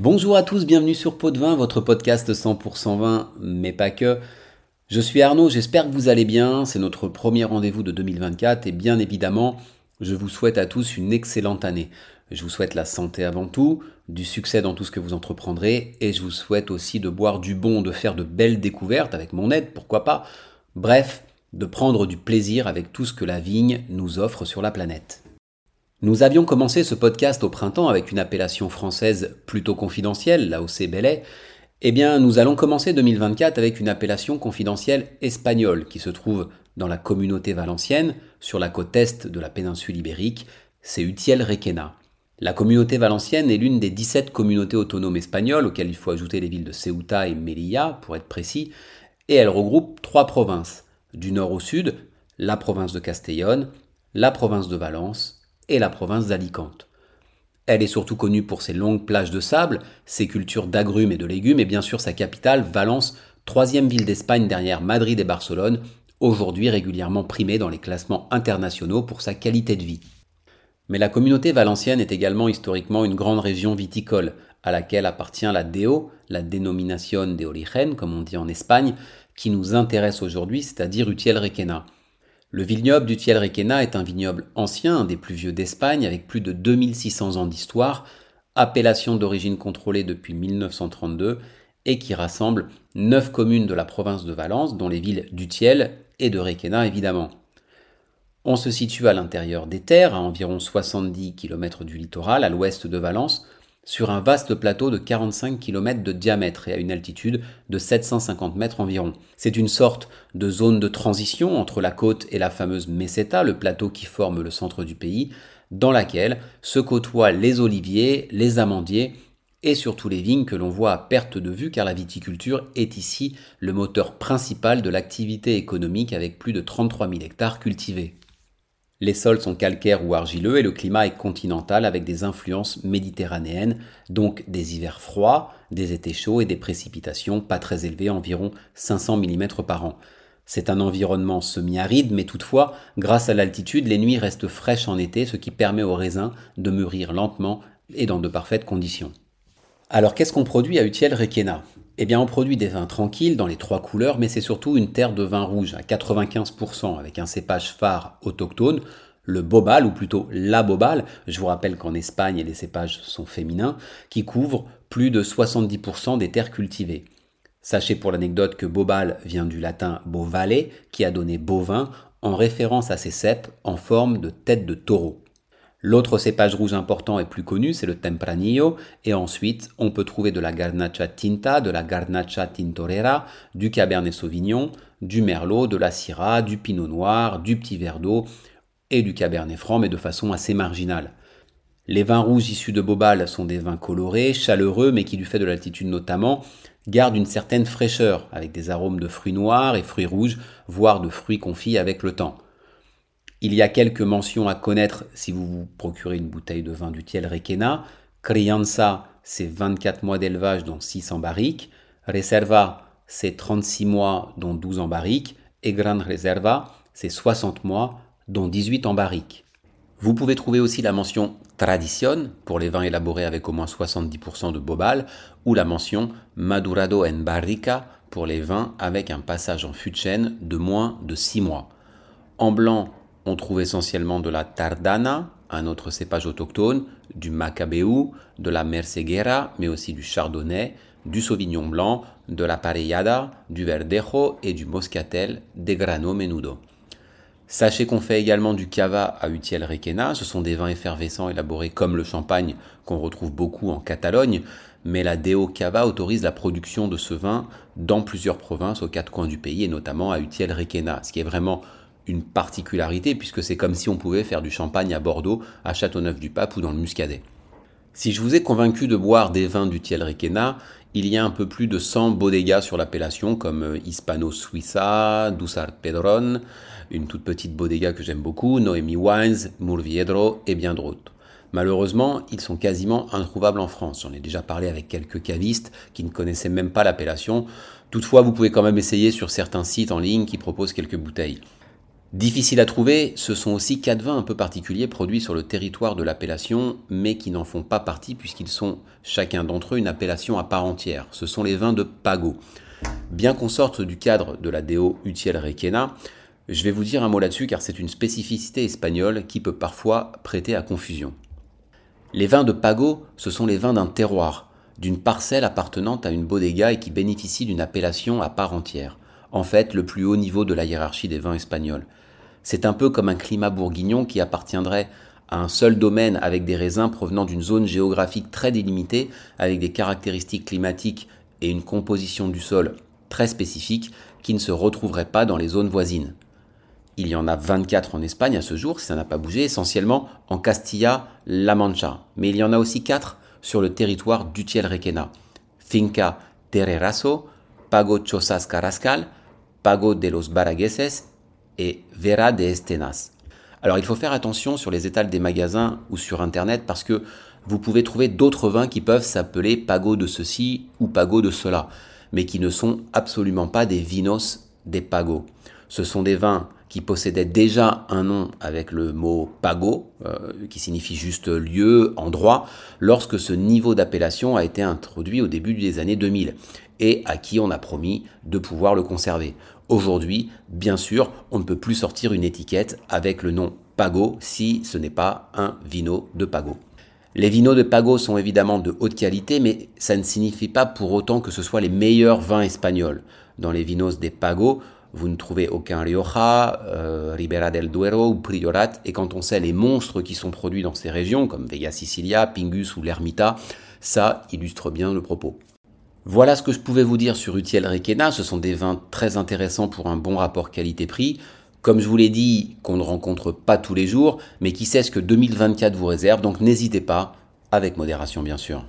Bonjour à tous, bienvenue sur Pot de Vin, votre podcast 100% vin, mais pas que. Je suis Arnaud, j'espère que vous allez bien. C'est notre premier rendez-vous de 2024 et bien évidemment, je vous souhaite à tous une excellente année. Je vous souhaite la santé avant tout, du succès dans tout ce que vous entreprendrez et je vous souhaite aussi de boire du bon, de faire de belles découvertes avec mon aide, pourquoi pas. Bref, de prendre du plaisir avec tout ce que la vigne nous offre sur la planète. Nous avions commencé ce podcast au printemps avec une appellation française plutôt confidentielle, où c'est Belay. Eh bien, nous allons commencer 2024 avec une appellation confidentielle espagnole qui se trouve dans la communauté valencienne, sur la côte est de la péninsule ibérique, c'est Utiel Requena. La communauté valencienne est l'une des 17 communautés autonomes espagnoles auxquelles il faut ajouter les villes de Ceuta et Melilla, pour être précis, et elle regroupe trois provinces. Du nord au sud, la province de Castellón, la province de Valence et la province d'Alicante. Elle est surtout connue pour ses longues plages de sable, ses cultures d'agrumes et de légumes, et bien sûr sa capitale, Valence, troisième ville d'Espagne derrière Madrid et Barcelone, aujourd'hui régulièrement primée dans les classements internationaux pour sa qualité de vie. Mais la communauté valencienne est également historiquement une grande région viticole, à laquelle appartient la DEO, la dénomination de origen, comme on dit en Espagne, qui nous intéresse aujourd'hui, c'est-à-dire Utiel Requena. Le vignoble du Requena est un vignoble ancien, un des plus vieux d'Espagne, avec plus de 2600 ans d'histoire, appellation d'origine contrôlée depuis 1932 et qui rassemble 9 communes de la province de Valence, dont les villes d'Utiel et de Requena évidemment. On se situe à l'intérieur des terres, à environ 70 km du littoral, à l'ouest de Valence, sur un vaste plateau de 45 km de diamètre et à une altitude de 750 mètres environ. C'est une sorte de zone de transition entre la côte et la fameuse Meseta, le plateau qui forme le centre du pays, dans laquelle se côtoient les oliviers, les amandiers et surtout les vignes que l'on voit à perte de vue car la viticulture est ici le moteur principal de l'activité économique avec plus de 33 000 hectares cultivés. Les sols sont calcaires ou argileux et le climat est continental avec des influences méditerranéennes, donc des hivers froids, des étés chauds et des précipitations pas très élevées, environ 500 mm par an. C'est un environnement semi-aride, mais toutefois, grâce à l'altitude, les nuits restent fraîches en été, ce qui permet aux raisins de mûrir lentement et dans de parfaites conditions. Alors qu'est-ce qu'on produit à Utiel Requena eh bien, on produit des vins tranquilles dans les trois couleurs, mais c'est surtout une terre de vin rouge à 95% avec un cépage phare autochtone, le bobal, ou plutôt la bobal. Je vous rappelle qu'en Espagne, les cépages sont féminins, qui couvre plus de 70% des terres cultivées. Sachez pour l'anecdote que bobal vient du latin bovale, qui a donné bovin, en référence à ces cèpes en forme de tête de taureau. L'autre cépage rouge important et plus connu, c'est le Tempranillo, et ensuite on peut trouver de la Garnacha Tinta, de la Garnacha Tintorera, du Cabernet Sauvignon, du Merlot, de la Syrah, du Pinot Noir, du Petit Verdot et du Cabernet Franc, mais de façon assez marginale. Les vins rouges issus de Bobal sont des vins colorés, chaleureux, mais qui du fait de l'altitude notamment, gardent une certaine fraîcheur, avec des arômes de fruits noirs et fruits rouges, voire de fruits confits avec le temps. Il y a quelques mentions à connaître si vous vous procurez une bouteille de vin du Tiel Requena. Crianza, c'est 24 mois d'élevage dont 6 en barrique. Reserva, c'est 36 mois dont 12 en barrique. Et Gran Reserva, c'est 60 mois dont 18 en barrique. Vous pouvez trouver aussi la mention Tradition pour les vins élaborés avec au moins 70% de bobal ou la mention Madurado en Barrica pour les vins avec un passage en fût de de moins de 6 mois. En blanc, on trouve essentiellement de la Tardana, un autre cépage autochtone, du Macabeu, de la Merceguera, mais aussi du Chardonnay, du Sauvignon blanc, de la Parellada, du Verdejo et du Moscatel des Grano Menudo. Sachez qu'on fait également du cava à Utiel Requena. Ce sont des vins effervescents élaborés comme le champagne qu'on retrouve beaucoup en Catalogne, mais la Deo Cava autorise la production de ce vin dans plusieurs provinces aux quatre coins du pays et notamment à Utiel Requena, ce qui est vraiment une particularité puisque c'est comme si on pouvait faire du champagne à Bordeaux, à Châteauneuf-du-Pape ou dans le Muscadet. Si je vous ai convaincu de boire des vins du Tiel Requena, il y a un peu plus de 100 bodegas sur l'appellation comme euh, Hispano Suiza, Dussart Pedron, une toute petite bodega que j'aime beaucoup, Noemi Wines, Murviedro et bien d'autres. Malheureusement, ils sont quasiment introuvables en France. J'en ai déjà parlé avec quelques cavistes qui ne connaissaient même pas l'appellation. Toutefois, vous pouvez quand même essayer sur certains sites en ligne qui proposent quelques bouteilles. Difficile à trouver, ce sont aussi quatre vins un peu particuliers produits sur le territoire de l'appellation, mais qui n'en font pas partie puisqu'ils sont chacun d'entre eux une appellation à part entière. Ce sont les vins de Pago. Bien qu'on sorte du cadre de la Deo Utiel Requena, je vais vous dire un mot là-dessus car c'est une spécificité espagnole qui peut parfois prêter à confusion. Les vins de Pago, ce sont les vins d'un terroir, d'une parcelle appartenant à une bodega et qui bénéficie d'une appellation à part entière. En fait, le plus haut niveau de la hiérarchie des vins espagnols. C'est un peu comme un climat bourguignon qui appartiendrait à un seul domaine avec des raisins provenant d'une zone géographique très délimitée, avec des caractéristiques climatiques et une composition du sol très spécifique qui ne se retrouverait pas dans les zones voisines. Il y en a 24 en Espagne à ce jour, si ça n'a pas bougé, essentiellement en Castilla-La Mancha. Mais il y en a aussi 4 sur le territoire d'Utiel Requena. Finca Terreraso, Pago Chosas Carrascal, Pago de los Baragueses et Vera de Estenas. Alors il faut faire attention sur les étals des magasins ou sur internet parce que vous pouvez trouver d'autres vins qui peuvent s'appeler Pago de ceci ou Pago de cela, mais qui ne sont absolument pas des vinos des Pago. Ce sont des vins qui possédait déjà un nom avec le mot pago, euh, qui signifie juste lieu, endroit, lorsque ce niveau d'appellation a été introduit au début des années 2000, et à qui on a promis de pouvoir le conserver. Aujourd'hui, bien sûr, on ne peut plus sortir une étiquette avec le nom pago si ce n'est pas un vino de pago. Les vinos de Pago sont évidemment de haute qualité, mais ça ne signifie pas pour autant que ce soit les meilleurs vins espagnols. Dans les vinos des Pago, vous ne trouvez aucun Rioja, euh, Ribera del Duero ou Priorat, et quand on sait les monstres qui sont produits dans ces régions, comme Vega Sicilia, Pingus ou l'Ermita, ça illustre bien le propos. Voilà ce que je pouvais vous dire sur Utiel Requena, ce sont des vins très intéressants pour un bon rapport qualité-prix. Comme je vous l'ai dit, qu'on ne rencontre pas tous les jours, mais qui sait ce que 2024 vous réserve, donc n'hésitez pas, avec modération bien sûr.